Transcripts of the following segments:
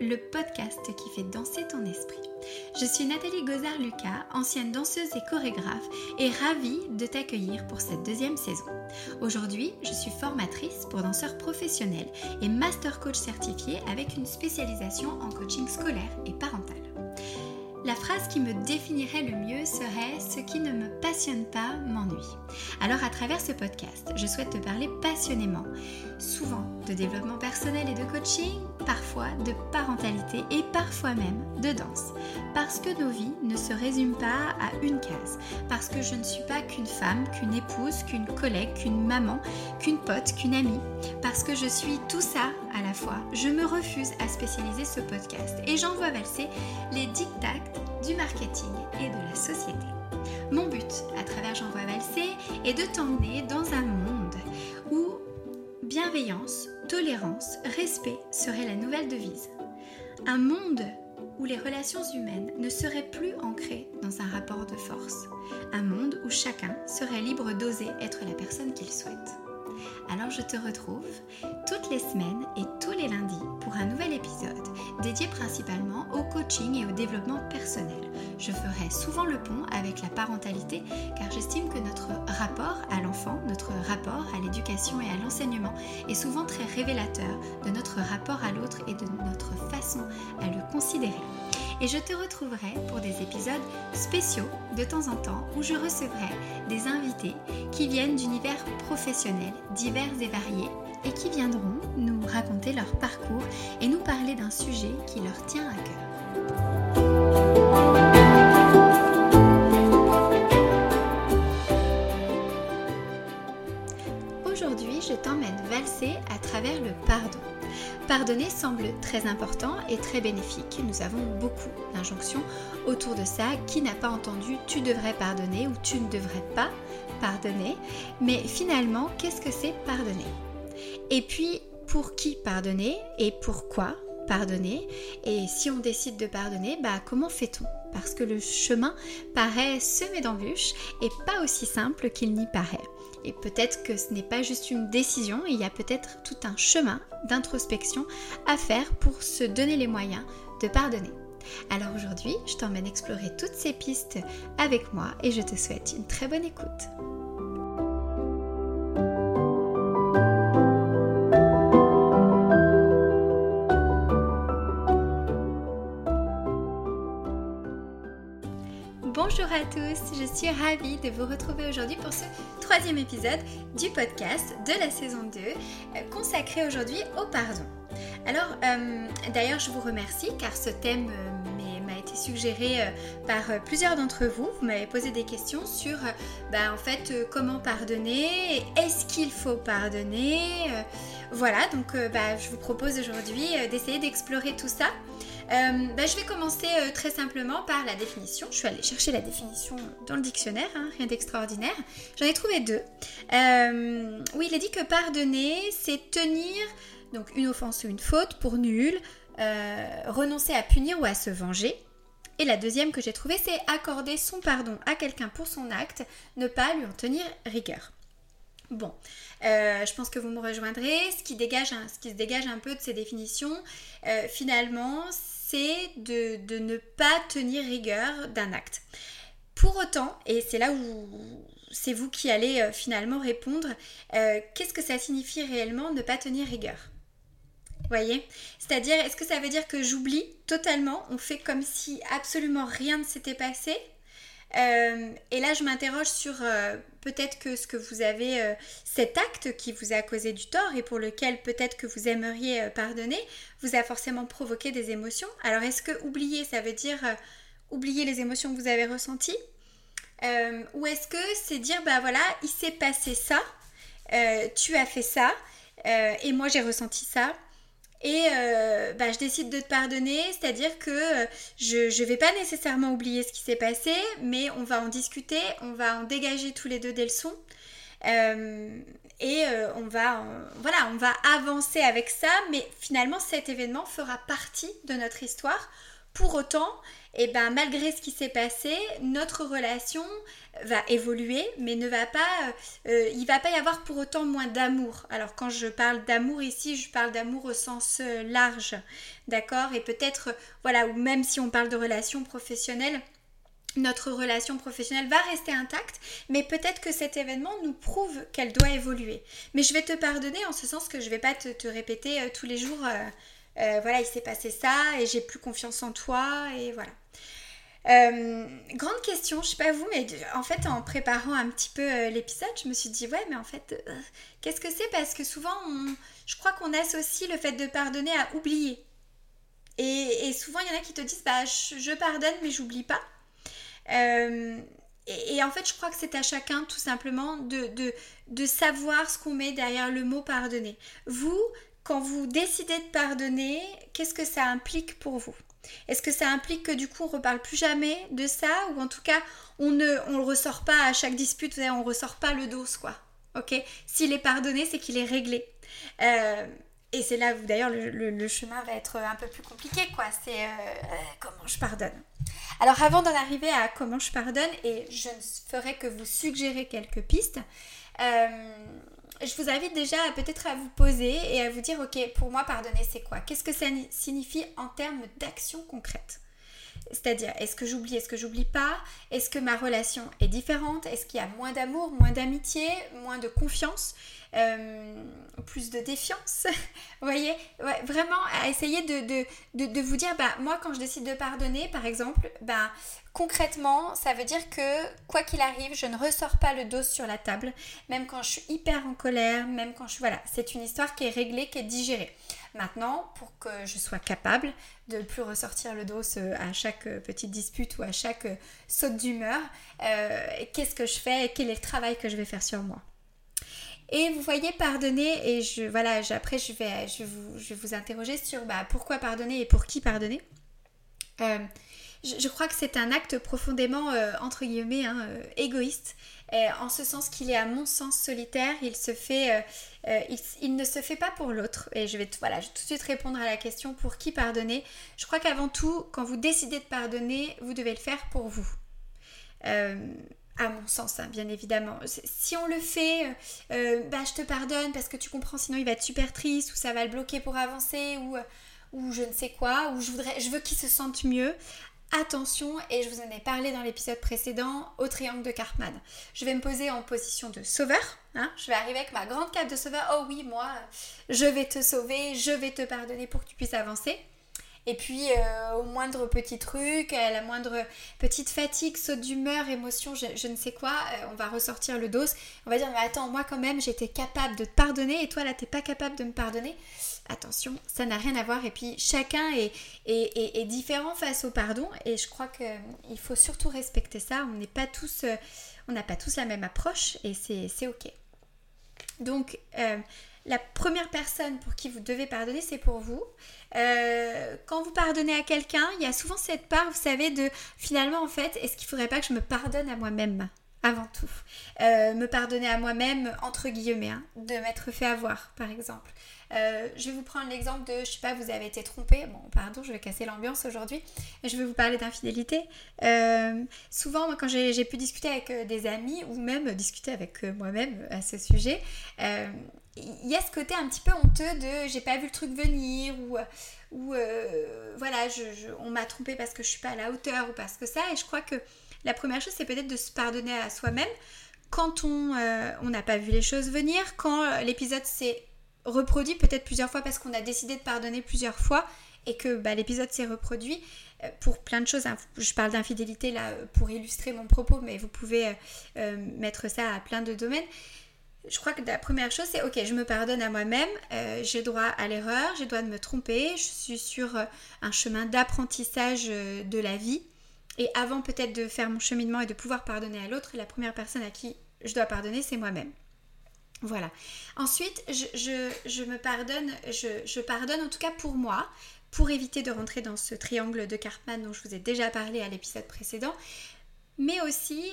Le podcast qui fait danser ton esprit. Je suis Nathalie Gozard-Lucas, ancienne danseuse et chorégraphe, et ravie de t'accueillir pour cette deuxième saison. Aujourd'hui, je suis formatrice pour danseurs professionnels et master coach certifié avec une spécialisation en coaching scolaire et parental. La phrase qui me définirait le mieux serait ⁇ Ce qui ne me passionne pas m'ennuie ⁇ Alors à travers ce podcast, je souhaite te parler passionnément, souvent de développement personnel et de coaching, parfois de parentalité et parfois même de danse. Parce que nos vies ne se résument pas à une case. Parce que je ne suis pas qu'une femme, qu'une épouse, qu'une collègue, qu'une maman, qu'une pote, qu'une amie. Parce que je suis tout ça à la fois. Je me refuse à spécialiser ce podcast et j'envoie valser les dictats du marketing et de la société. Mon but à travers J'envoie valser est de t'emmener dans un monde où bienveillance, tolérance, respect seraient la nouvelle devise. Un monde où les relations humaines ne seraient plus ancrées dans un rapport de force. Un monde où chacun serait libre d'oser être la personne qu'il souhaite. Alors je te retrouve toutes les semaines et tous les lundis pour un nouvel épisode dédié principalement au coaching et au développement personnel. Je ferai souvent le pont avec la parentalité car j'estime que notre rapport à l'enfant, notre rapport à l'éducation et à l'enseignement est souvent très révélateur de notre rapport à l'autre et de notre façon à le considérer et je te retrouverai pour des épisodes spéciaux de temps en temps où je recevrai des invités qui viennent d'univers professionnels divers et variés et qui viendront nous raconter leur parcours et nous parler d'un sujet qui leur tient à cœur. Pardonner semble très important et très bénéfique. Nous avons beaucoup d'injonctions autour de ça. Qui n'a pas entendu tu devrais pardonner ou tu ne devrais pas pardonner Mais finalement, qu'est-ce que c'est pardonner? Et puis, pour qui pardonner et pourquoi? Pardonner Et si on décide de pardonner, bah comment fait-on? Parce que le chemin paraît semé d'embûches et pas aussi simple qu'il n'y paraît. Et peut-être que ce n'est pas juste une décision, il y a peut-être tout un chemin d'introspection à faire pour se donner les moyens de pardonner. Alors aujourd'hui, je t'emmène explorer toutes ces pistes avec moi et je te souhaite une très bonne écoute. Je suis ravie de vous retrouver aujourd'hui pour ce troisième épisode du podcast de la saison 2 euh, consacré aujourd'hui au pardon. Alors euh, d'ailleurs je vous remercie car ce thème euh, m'a été suggéré par plusieurs d'entre vous. Vous m'avez posé des questions sur bah, en fait comment pardonner, est-ce qu'il faut pardonner. voilà donc bah, je vous propose aujourd'hui d'essayer d'explorer tout ça. Euh, bah, je vais commencer euh, très simplement par la définition. Je suis allée chercher la définition dans le dictionnaire, hein, rien d'extraordinaire. J'en ai trouvé deux. Euh, oui, il est dit que pardonner, c'est tenir donc une offense ou une faute pour nul, renoncer à punir ou à se venger. Et la deuxième que j'ai trouvée, c'est accorder son pardon à quelqu'un pour son acte, ne pas lui en tenir rigueur. Bon, je pense que vous me rejoindrez. Ce qui, dégage ce qui se dégage un peu de ces définitions, finalement, de, ne pas tenir rigueur d'un acte. Pour autant, et c'est là où c'est vous qui allez euh, finalement répondre, euh, qu'est-ce que ça signifie réellement ne pas tenir rigueur? Voyez? C'est-à-dire, est-ce que ça veut dire que j'oublie totalement On fait comme si absolument rien ne s'était passé? Euh, et là, je m'interroge sur peut-être que ce que vous avez, euh, cet acte qui vous a causé du tort et pour lequel peut-être que vous aimeriez pardonner, vous a forcément provoqué des émotions. Alors, est-ce que oublier, ça veut dire oublier les émotions que vous avez ressenties? Ou est-ce que c'est dire, bah voilà, il s'est passé ça, tu as fait ça, et moi j'ai ressenti ça, et euh, bah, je décide de te pardonner, c'est-à-dire que euh, je ne vais pas nécessairement oublier ce qui s'est passé, mais on va en discuter, on va en dégager tous les deux des leçons. Euh, et on va voilà on va avancer avec ça mais finalement cet événement fera partie de notre histoire pour autant et ben malgré ce qui s'est passé, notre relation va évoluer, mais ne va pas, euh, il va pas y avoir pour autant moins d'amour. Alors quand je parle d'amour ici, je parle d'amour au sens euh, large, d'accord? Et peut-être, voilà, ou même si on parle de relation professionnelle, notre relation professionnelle va rester intacte, mais peut-être que cet événement nous prouve qu'elle doit évoluer. Mais je vais te pardonner en ce sens que je vais pas te, répéter euh, tous les jours, voilà, il s'est passé ça et j'ai plus confiance en toi et voilà. Euh, grande question, je sais pas vous, mais en fait, en préparant un petit peu euh, l'épisode, je me suis dit, ouais, mais en fait, euh, qu'est-ce que c'est? Parce que souvent, je crois qu'on associe le fait de pardonner à oublier. Et, souvent, il y en a qui te disent, bah, je, pardonne, mais j'oublie pas. Et, en fait, je crois que c'est à chacun, tout simplement, de, de, de savoir ce qu'on met derrière le mot pardonner. Vous, quand vous décidez de pardonner, qu'est-ce que ça implique pour vous? Est-ce que ça implique que du coup on reparle plus jamais de ça? Ou en tout cas on ne on le ressort pas à chaque dispute, on ressort pas le dos quoi. Ok? S'il est pardonné, c'est qu'il est réglé. Euh, et c'est là où d'ailleurs le, chemin va être un peu plus compliqué quoi. C'est euh, euh, comment je pardonne? Alors avant d'en arriver à comment je pardonne, et je ne ferai que vous suggérer quelques pistes je vous invite déjà peut-être à vous poser et à vous dire, ok, pour moi, pardonner, c'est quoi? Qu'est-ce que ça signifie en termes d'action concrète? C'est-à-dire, est-ce que j'oublie, est-ce que j'oublie pas? Est-ce que ma relation est différente? Est-ce qu'il y a moins d'amour, moins d'amitié, moins de confiance euh, plus de défiance? voyez? Vraiment à essayer de, de, vous dire, bah, moi quand je décide de pardonner, par exemple, bah, concrètement, ça veut dire que quoi qu'il arrive, je ne ressors pas le dos sur la table, même quand je suis hyper en colère, même quand je suis... Voilà, c'est une histoire qui est réglée, qui est digérée. Maintenant, pour que je sois capable de ne plus ressortir le dos à chaque petite dispute ou à chaque saute d'humeur, euh, qu'est-ce que je fais Quel est le travail que je vais faire sur moi et vous voyez, pardonner, et je, voilà, après je vais, je, vous, je vous interroger sur bah, pourquoi pardonner et pour qui pardonner. Euh, je, crois que c'est un acte profondément, euh, entre guillemets, hein, euh, égoïste, en ce sens qu'il est à mon sens solitaire, il, fait, il, ne se fait pas pour l'autre. Et je vais tout de suite répondre à la question pour qui pardonner? Je crois qu'avant tout, quand vous décidez de pardonner, vous devez le faire pour vous à mon sens, hein, bien évidemment. Si on le fait, euh, euh, bah, je te pardonne parce que tu comprends, sinon il va être super triste, ou ça va le bloquer pour avancer, ou, euh, ou je ne sais quoi, ou je, voudrais, je veux qu'il se sente mieux. Attention, et je vous en ai parlé dans l'épisode précédent, au triangle de Cartman. Je vais me poser en position de sauveur. Hein. je vais arriver avec ma grande cape de sauveur. Oh oui, moi, je vais te sauver, je vais te pardonner pour que tu puisses avancer. Et puis, euh, au moindre petit truc, à la moindre petite fatigue, saute d'humeur, émotion, je, ne sais quoi, euh, on va ressortir le dos. On va dire, mais attends, moi quand même, j'étais capable de te pardonner et toi là, t'es pas capable de me pardonner. Attention, ça n'a rien à voir. Et puis, chacun est, est, différent face au pardon. Et je crois qu'il faut surtout respecter ça. On n'est pas tous, euh, on n'a pas tous la même approche et c'est ok. Donc, la première personne pour qui vous devez pardonner, c'est pour vous. Euh, quand vous pardonnez à quelqu'un, il y a souvent cette part, vous savez, de finalement, en fait, est-ce qu'il ne faudrait pas que je me pardonne à moi-même avant tout? Euh, me pardonner à moi-même, entre guillemets, hein, de m'être fait avoir, par exemple. Euh, je vais vous prendre l'exemple de, je sais pas, vous avez été trompé. Bon, pardon, je vais casser l'ambiance aujourd'hui. Je vais vous parler d'infidélité. souvent, moi, quand j'ai pu discuter avec des amis ou même discuter avec moi-même à ce sujet, il y a ce côté un petit peu honteux de j'ai pas vu le truc venir ou, ou euh, voilà, je, on m'a trompé parce que je suis pas à la hauteur ou parce que ça. Et je crois que la première chose, c'est peut-être de se pardonner à soi-même quand on euh, n'a pas vu les choses venir, quand euh, l'épisode s'est reproduit peut-être plusieurs fois parce qu'on a décidé de pardonner plusieurs fois et que bah, l'épisode s'est reproduit pour plein de choses. Je parle d'infidélité là pour illustrer mon propos, mais vous pouvez mettre ça à plein de domaines je crois que la première chose, c'est ok, je me pardonne à moi-même, euh, j'ai droit à l'erreur, j'ai droit de me tromper, je suis sur euh, un chemin d'apprentissage euh, de la vie. Et avant peut-être de faire mon cheminement et de pouvoir pardonner à l'autre, la première personne à qui je dois pardonner, c'est moi-même. Voilà. Ensuite, je, me pardonne, je, pardonne en tout cas pour moi, pour éviter de rentrer dans ce triangle de Cartman dont je vous ai déjà parlé à l'épisode précédent, mais aussi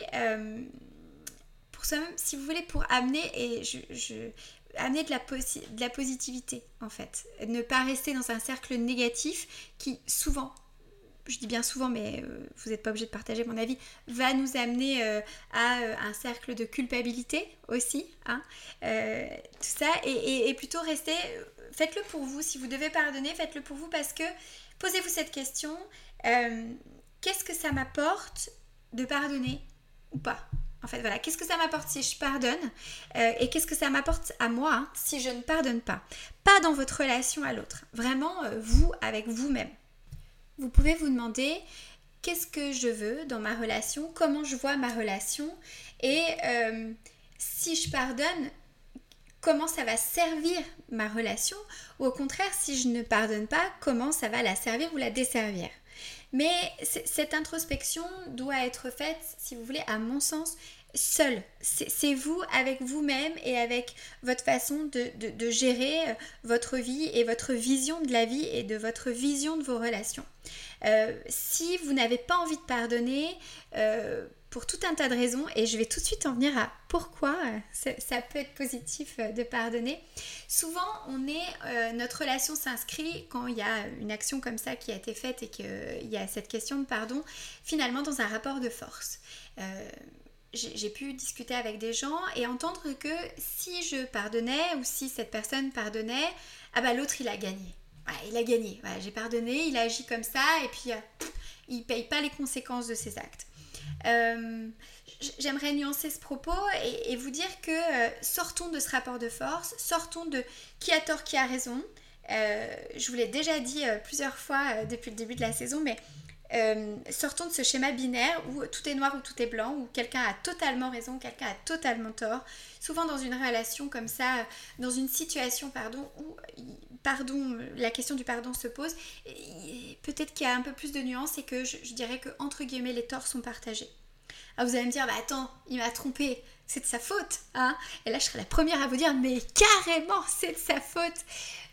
si vous voulez, pour amener et je, amener de la, de positivité en fait. Ne pas rester dans un cercle négatif qui souvent je dis bien souvent, mais euh, vous n'êtes pas obligé de partager mon avis, va nous amener euh, à euh, un cercle de culpabilité aussi. Hein, tout ça, et, plutôt rester, faites-le pour vous. Si vous devez pardonner, faites-le pour vous parce que posez-vous cette question, qu'est-ce que ça m'apporte de pardonner ou pas? En fait, voilà, qu'est-ce que ça m'apporte si je pardonne et qu'est-ce que ça m'apporte à moi si je ne pardonne pas? Pas dans votre relation à l'autre, vraiment vous avec vous-même vous pouvez vous demander qu'est-ce que je veux dans ma relation, comment je vois ma relation et euh, si je pardonne, comment ça va servir ma relation ou au contraire, si je ne pardonne pas, comment ça va la servir ou la desservir? Mais cette introspection doit être faite, si vous voulez, à mon sens, seul. C'est vous avec vous-même et avec votre façon de, gérer euh, votre vie et votre vision de la vie et de votre vision de vos relations. Euh, si vous n'avez pas envie de pardonner, euh, pour tout un tas de raisons, et je vais tout de suite en venir à pourquoi ça peut être positif de pardonner. Souvent, on est, notre relation s'inscrit quand il y a une action comme ça qui a été faite et qu'il y a cette question de pardon, finalement dans un rapport de force j'ai pu discuter avec des gens et entendre que si je pardonnais ou si cette personne pardonnait, ah bah l'autre il a gagné. il a gagné. j'ai pardonné, il a agi comme ça et puis euh, il paye pas les conséquences de ses actes. Euh, j'aimerais nuancer ce propos et, vous dire que euh, sortons de ce rapport de force, sortons de qui a tort, qui a raison. je vous l'ai déjà dit plusieurs fois depuis le début de la saison, mais euh, sortons de ce schéma binaire où tout est noir ou tout est blanc, où quelqu'un a totalement raison, quelqu'un a totalement tort. Souvent dans une relation comme ça, dans une situation pardon, où pardon, la question du pardon se pose, peut-être qu'il y a un peu plus de nuances et que je, dirais que entre guillemets les torts sont partagés. Alors vous allez me dire, bah attends, il m'a trompé, c'est de sa faute. Hein et là, je serai la première à vous dire, mais carrément, c'est de sa faute.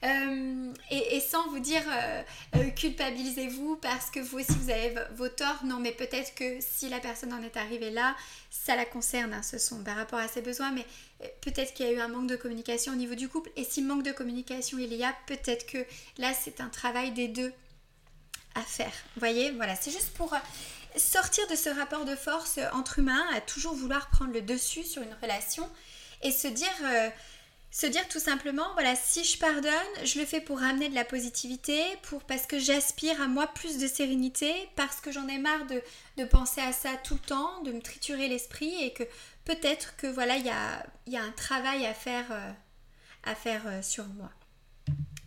Euh, et, sans vous dire euh, euh, culpabilisez-vous parce que vous aussi vous avez vos torts. Non, mais peut-être que si la personne en est arrivée là, ça la concerne, hein, ce sont par rapport à ses besoins, mais peut-être qu'il y a eu un manque de communication au niveau du couple. Et si manque de communication il y a, peut-être que là c'est un travail des deux à faire. Vous voyez, voilà, c'est juste pour sortir de ce rapport de force entre humains, à toujours vouloir prendre le dessus sur une relation et se dire se dire tout simplement, voilà, si je pardonne, je le fais pour ramener de la positivité, pour parce que j'aspire à moi plus de sérénité, parce que j'en ai marre de, penser à ça tout le temps, de me triturer l'esprit et que peut-être que voilà, il y a, y a, un travail à faire, euh, à faire euh, sur moi.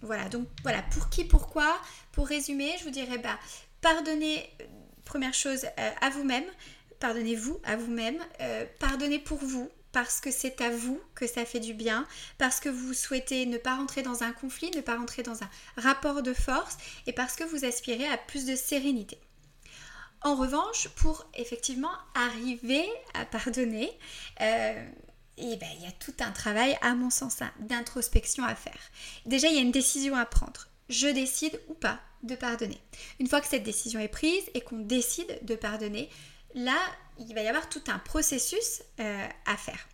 Voilà, donc voilà, pour qui, pourquoi Pour résumer, je vous dirais, bah, pardonnez, euh, première chose, à vous-même, pardonnez-vous à vous-même, pardonnez pour vous, parce que c'est à vous que ça fait du bien, parce que vous souhaitez ne pas rentrer dans un conflit, ne pas rentrer dans un rapport de force et parce que vous aspirez à plus de sérénité. En revanche, pour effectivement arriver à pardonner, euh, eh ben, il y a tout un travail, à mon sens, hein, d'introspection à faire. Déjà, il y a une décision à prendre. Je décide ou pas de pardonner. Une fois que cette décision est prise et qu'on décide de pardonner, là, il va y avoir tout un processus euh, à faire.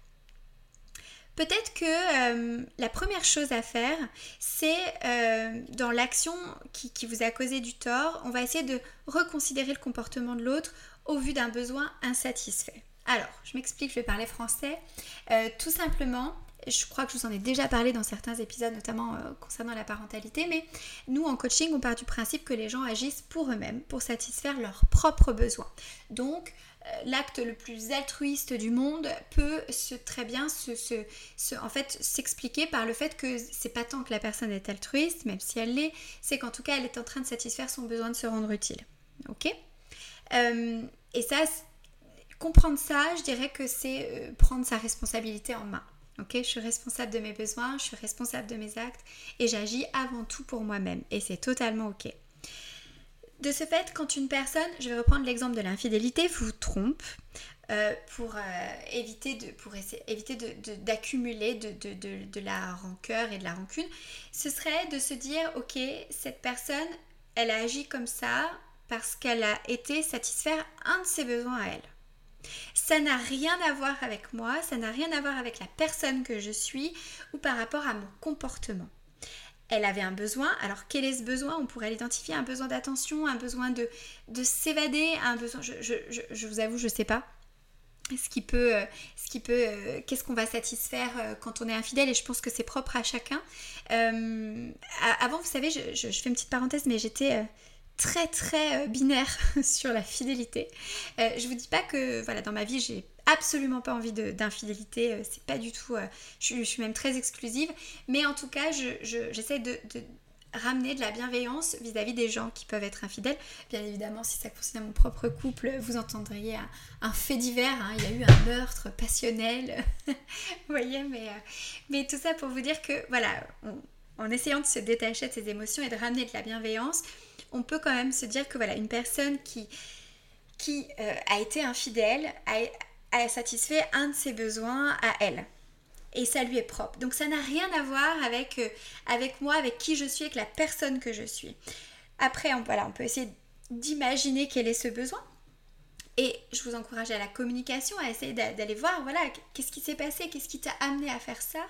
Peut-être que euh, la première chose à faire, c'est euh, dans l'action qui, vous a causé du tort, on va essayer de reconsidérer le comportement de l'autre au vu d'un besoin insatisfait. Alors, je m'explique, je vais parler français. tout simplement, je crois que je vous en ai déjà parlé dans certains épisodes, notamment concernant la parentalité, mais nous en coaching, on part du principe que les gens agissent pour eux-mêmes, pour satisfaire leurs propres besoins. Donc, euh, l'acte le plus altruiste du monde peut très bien s'expliquer par le fait que c'est pas tant que la personne est altruiste, même si elle l'est, c'est qu'en tout cas elle est en train de satisfaire son besoin de se rendre utile. Ok? Euh, Et ça, comprendre ça, je dirais que c'est euh, prendre sa responsabilité en main. Je suis responsable de mes besoins, je suis responsable de mes actes et j'agis avant tout pour moi-même et c'est totalement ok. De ce fait, quand une personne, je vais reprendre l'exemple de l'infidélité, vous trompe pour, éviter d'accumuler de, de, de, la rancœur et de la rancune, ce serait de se dire, ok, cette personne, elle a agi comme ça parce qu'elle a été satisfaire un de ses besoins à elle. Ça n'a rien à voir avec moi, ça n'a rien à voir avec la personne que je suis ou par rapport à mon comportement. elle avait un besoin. Alors quel est ce besoin? On pourrait l'identifier, un besoin d'attention, un besoin de, de s'évader, un besoin... Je, vous avoue, je sais pas. Ce qui peut, euh, ce qui peut, euh, qu'est-ce qu'on va satisfaire euh, quand on est infidèle et je pense que c'est propre à chacun. avant, vous savez, je, fais une petite parenthèse, mais j'étais très très binaire sur la fidélité. je vous dis pas que voilà dans ma vie j'ai absolument pas envie d'infidélité, euh, c'est pas du tout, euh, je, suis même très exclusive, mais en tout cas j'essaie de, ramener de la bienveillance vis-à-vis des gens qui peuvent être infidèles. Bien évidemment, si ça concerne mon propre couple, vous entendriez un, fait divers, hein. il y a eu un meurtre passionnel, vous voyez, mais, euh, mais tout ça pour vous dire que voilà, en essayant de se détacher de ses émotions et de ramener de la bienveillance, on peut quand même se dire que voilà, une personne qui qui a été infidèle, a, elle satisfait un de ses besoins à elle. Et ça lui est propre. Donc ça n'a rien à voir avec, euh, avec moi, avec qui je suis, avec la personne que je suis. Après, on, voilà, on peut essayer d'imaginer quel est ce besoin. Et je vous encourage à la communication, à essayer d'aller voir, voilà, qu'est-ce qui s'est passé, qu'est-ce qui t'a amené à faire ça,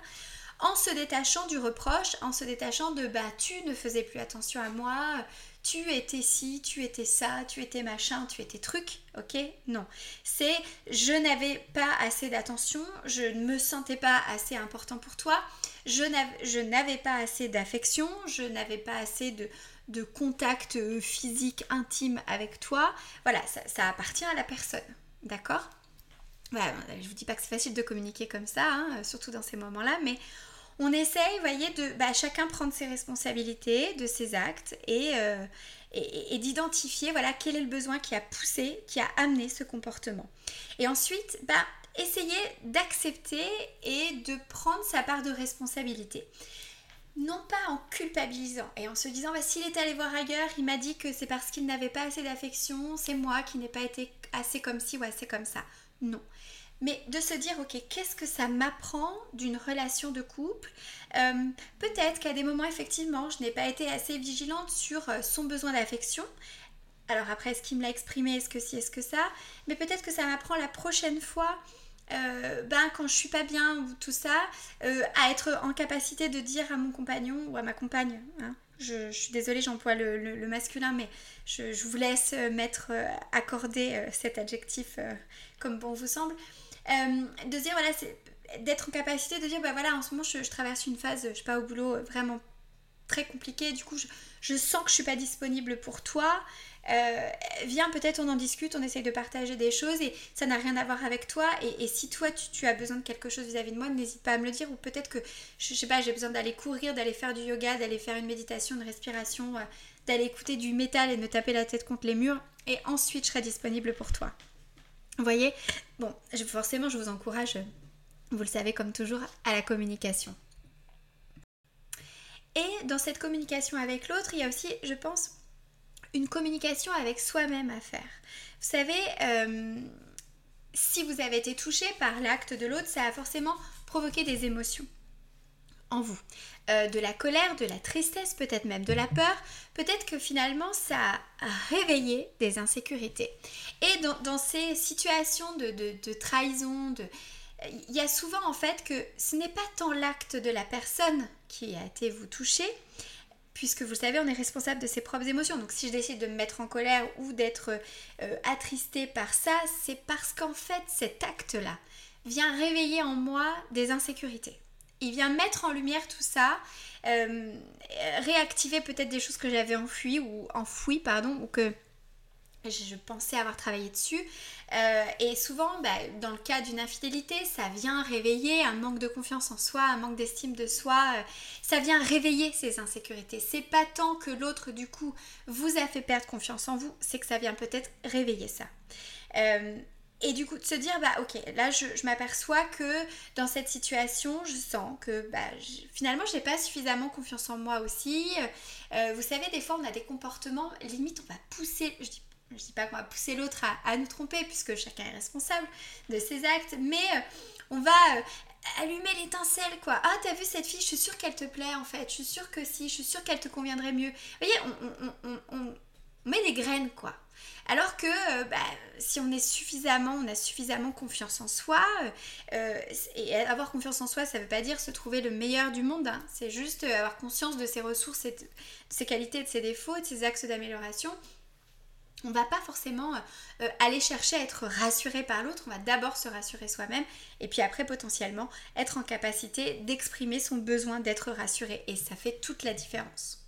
en se détachant du reproche, en se détachant de bah tu ne faisais plus attention à moi, tu étais ci, tu étais ça, tu étais machin, tu étais truc, ok? Non. C'est je n'avais pas assez d'attention, je ne me sentais pas assez important pour toi, je n'avais pas assez d'affection, je n'avais pas assez de, contact euh, physique intime avec toi. Voilà, ça, appartient à la personne, d'accord? Je vous dis pas que c'est facile de communiquer comme ça, hein, surtout dans ces moments-là, mais on essaye, vous voyez, de bah, chacun prendre ses responsabilités de ses actes euh, et, d'identifier voilà, quel est le besoin qui a poussé, qui a amené ce comportement. Et ensuite, bah, essayer d'accepter et de prendre sa part de responsabilité. Non pas en culpabilisant et en se disant bah, s'il est allé voir ailleurs, il m'a dit que c'est parce qu'il n'avait pas assez d'affection, c'est moi qui n'ai pas été assez comme ci ou assez comme ça. Non mais de se dire, ok, qu'est-ce que ça m'apprend d'une relation de couple? Euh, Peut-être qu'à des moments, effectivement, je n'ai pas été assez vigilante sur euh, son besoin d'affection. Alors après, est-ce qu'il me l'a exprimé? Est-ce que si? Est-ce que ça? Mais peut-être que ça m'apprend la prochaine fois, euh, ben, quand je suis pas bien ou tout ça, à être en capacité de dire à mon compagnon ou à ma compagne, hein, je, suis désolée, j'emploie le, masculin, mais je, vous laisse mettre, accorder cet adjectif comme bon vous semble. Euh, de dire, voilà, c'est d'être en capacité de dire, bah voilà, en ce moment, je, traverse une phase, je sais pas, au boulot, euh, vraiment très compliquée. Du coup, je, sens que je suis pas disponible pour toi. Euh, viens, peut-être on en discute, on essaye de partager des choses et ça n'a rien à voir avec toi. Et, si toi tu, as besoin de quelque chose vis-à-vis de moi, n'hésite pas à me le dire. Ou peut-être que, je, sais pas, j'ai besoin d'aller courir, d'aller faire du yoga, d'aller faire une méditation, une respiration, d'aller écouter du métal et me taper la tête contre les murs. Et ensuite, je serai disponible pour toi. Vous voyez Bon, forcément, je vous encourage, vous le savez comme toujours, à la communication. Et dans cette communication avec l'autre, il y a aussi, je pense, une communication avec soi-même à faire. Vous savez, euh, si vous avez été touché par l'acte de l'autre, ça a forcément provoqué des émotions en vous. Euh, de la colère, de la tristesse, peut-être même de la peur, peut-être que finalement ça a réveillé des insécurités. Et dans, ces situations de, trahison, de... il y a souvent en fait que ce n'est pas tant l'acte de la personne qui a été vous toucher, puisque vous le savez, on est responsable de ses propres émotions. Donc si je décide de me mettre en colère ou d'être euh, attristé par ça, c'est parce qu'en fait cet acte-là vient réveiller en moi des insécurités il vient mettre en lumière tout ça, euh, réactiver peut-être des choses que j'avais enfouies ou enfouies, pardon, ou que je pensais avoir travaillé dessus. Euh, et souvent, bah, dans le cas d'une infidélité, ça vient réveiller un manque de confiance en soi, un manque d'estime de soi. Euh, ça vient réveiller ces insécurités. C'est pas tant que l'autre, du coup, vous a fait perdre confiance en vous, c'est que ça vient peut-être réveiller ça. Et du coup, de se dire, bah ok, là je, m'aperçois que dans cette situation, je sens que bah, finalement je n'ai pas suffisamment confiance en moi aussi. Euh, vous savez, des fois on a des comportements, limite on va pousser, je dis, je dis pas qu'on va pousser l'autre à, nous tromper puisque chacun est responsable de ses actes, mais euh, on va euh, allumer l'étincelle quoi. Ah, t'as vu cette fille, je suis sûre qu'elle te plaît en fait, je suis sûre que si, je suis sûre qu'elle te conviendrait mieux. Vous voyez, on met des graines quoi. Alors que euh, bah, si on est suffisamment, on a suffisamment confiance en soi, euh, et avoir confiance en soi, ça ne veut pas dire se trouver le meilleur du monde, hein. c'est juste avoir conscience de ses ressources, de ses qualités, de ses défauts, de ses axes d'amélioration. On va pas forcément aller chercher à être rassuré par l'autre, on va d'abord se rassurer soi-même et puis après potentiellement être en capacité d'exprimer son besoin d'être rassuré et ça fait toute la différence.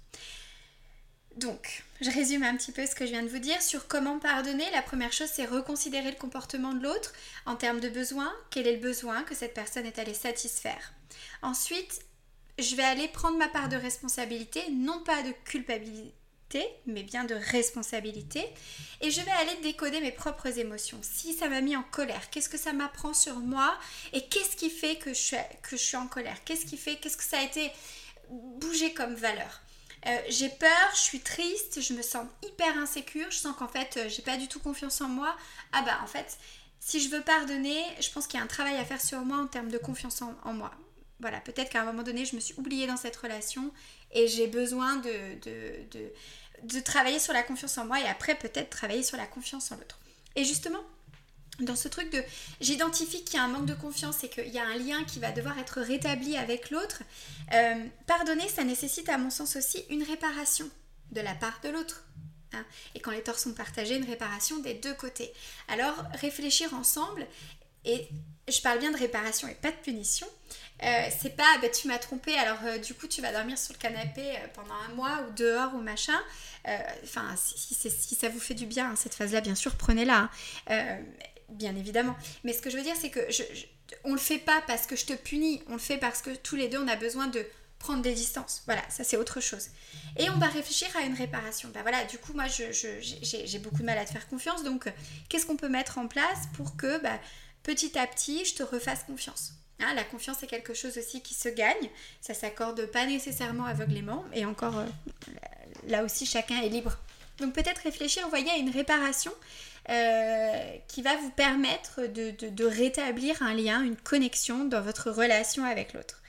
Donc, je résume un petit peu ce que je viens de vous dire sur comment pardonner. La première chose, c'est reconsidérer le comportement de l'autre en termes de besoin. Quel est le besoin que cette personne est allée satisfaire? Ensuite, je vais aller prendre ma part de responsabilité, non pas de culpabilité, mais bien de responsabilité. Et je vais aller décoder mes propres émotions. Si ça m'a mis en colère, qu'est-ce que ça m'apprend sur moi? Et qu'est-ce qui fait que je suis, que je suis en colère? Qu'est-ce qui fait, qu'est-ce que ça a été bougé comme valeur? Euh, j'ai peur, je suis triste, je me sens hyper insécure, je sens qu'en fait euh, j'ai pas du tout confiance en moi. Ah bah en fait, si je veux pardonner, je pense qu'il y a un travail à faire sur moi en termes de confiance en, moi. Voilà, peut-être qu'à un moment donné, je me suis oubliée dans cette relation et j'ai besoin de, travailler sur la confiance en moi et après peut-être travailler sur la confiance en l'autre. Et justement, dans ce truc de j'identifie qu'il y a un manque de confiance et qu'il y a un lien qui va devoir être rétabli avec l'autre, euh, pardonner, ça nécessite à mon sens aussi une réparation de la part de l'autre. Hein. Et quand les torts sont partagés, une réparation des deux côtés. Alors réfléchir ensemble, et je parle bien de réparation et pas de punition, euh, c'est pas bah, tu m'as trompé alors euh, du coup tu vas dormir sur le canapé pendant un mois ou dehors ou machin enfin si, ça vous fait du bien hein, cette phase là bien sûr prenez-la hein bien évidemment. Mais ce que je veux dire, c'est que je, on le fait pas parce que je te punis, on le fait parce que tous les deux, on a besoin de prendre des distances. Voilà, ça c'est autre chose. Et on va réfléchir à une réparation. Ben voilà, du coup, moi, j'ai beaucoup de mal à te faire confiance. Donc, qu'est-ce qu'on peut mettre en place pour que bah, petit à petit, je te refasse confiance? Hein, La confiance est quelque chose aussi qui se gagne. Ça s'accorde pas nécessairement aveuglément. Et encore, euh, là aussi, chacun est libre. Donc, peut-être réfléchir, voyez, à une réparation euh, qui va vous permettre de, rétablir un lien, une connexion dans votre relation avec l'autre.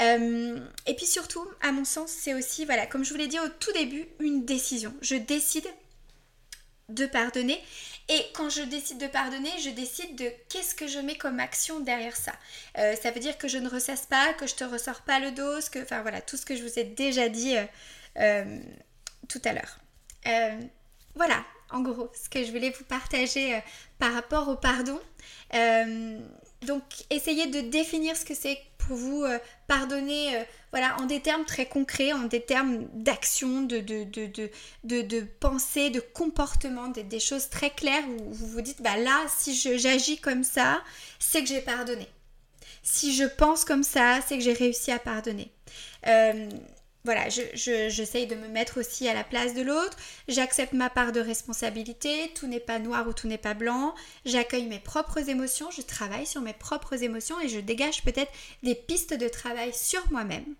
Euh, et puis surtout, à mon sens, c'est aussi, voilà, comme je vous l'ai dit au tout début, une décision. Je décide de pardonner. Et quand je décide de pardonner, je décide de qu'est-ce que je mets comme action derrière ça. Euh, ça veut dire que je ne ressasse pas, que je te ressors pas le dos, que, enfin voilà, tout ce que je vous ai déjà dit tout à l'heure. voilà, en gros, ce que je voulais vous partager euh, par rapport au pardon. Euh, donc, essayez de définir ce que c'est pour vous euh, pardonner, voilà, en des termes très concrets, en des termes d'action, de, pensée, de comportement, des, choses très claires où vous vous dites, bah là, si j'agis comme ça, c'est que j'ai pardonné. Si je pense comme ça, c'est que j'ai réussi à pardonner voilà, j'essaye de me mettre aussi à la place de l'autre, j'accepte ma part de responsabilité, tout n'est pas noir ou tout n'est pas blanc, j'accueille mes propres émotions, je travaille sur mes propres émotions et je dégage peut-être des pistes de travail sur moi-même.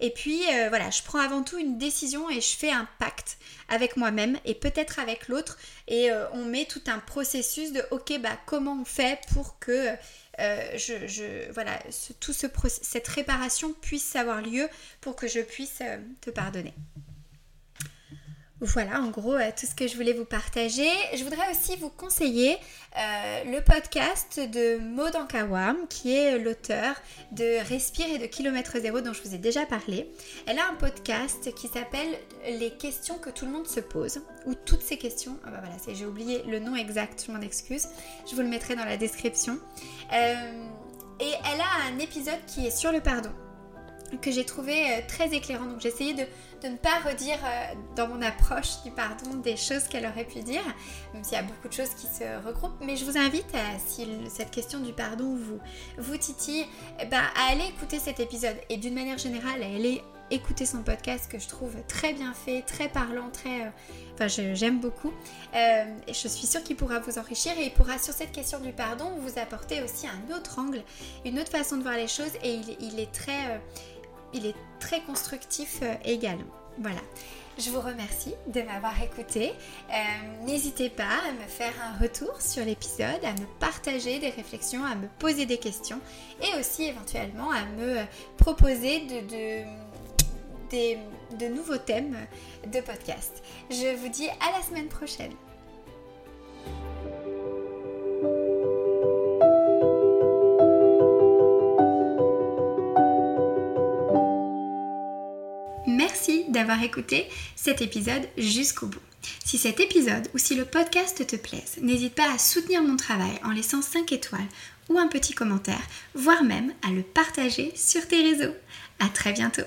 Et puis euh, voilà, je prends avant tout une décision et je fais un pacte avec moi-même et peut-être avec l'autre. Et euh, on met tout un processus de ok, bah comment on fait pour que euh, je, voilà, tout ce, cette réparation puisse avoir lieu pour que je puisse te pardonner. Voilà en gros euh, tout ce que je voulais vous partager. Je voudrais aussi vous conseiller euh, le podcast de Maud Ankawam qui est l'auteur de Respire et de Kilomètre Zéro dont je vous ai déjà parlé. Elle a un podcast qui s'appelle Les questions que tout le monde se pose ou toutes ces questions. Ah bah voilà, j'ai oublié le nom exact, je m'en excuse. Je vous le mettrai dans la description. Euh, et elle a un épisode qui est sur le pardon que j'ai trouvé très éclairant. Donc j'ai essayé de de ne pas redire euh, dans mon approche du pardon des choses qu'elle aurait pu dire, même s'il y a beaucoup de choses qui se regroupent. Mais je vous invite, si cette question du pardon vous, vous titille, ben, à aller écouter cet épisode. Et d'une manière générale, à aller écouter son podcast que je trouve très bien fait, très parlant, très... Euh, enfin, j'aime beaucoup. Euh, et je suis sûre qu'il pourra vous enrichir et il pourra, sur cette question du pardon, vous apporter aussi un autre angle, une autre façon de voir les choses. Et il, est très il est très constructif euh, également. Voilà. Je vous remercie de m'avoir écouté. Euh, n'hésitez pas à me faire un retour sur l'épisode, à me partager des réflexions, à me poser des questions et aussi éventuellement à me proposer de, de nouveaux thèmes de podcast. Je vous dis à la semaine prochaine. Écouté cet épisode jusqu'au bout. Si cet épisode ou si le podcast te plaise, n'hésite pas à soutenir mon travail en laissant 5 étoiles ou un petit commentaire, voire même à le partager sur tes réseaux. À très bientôt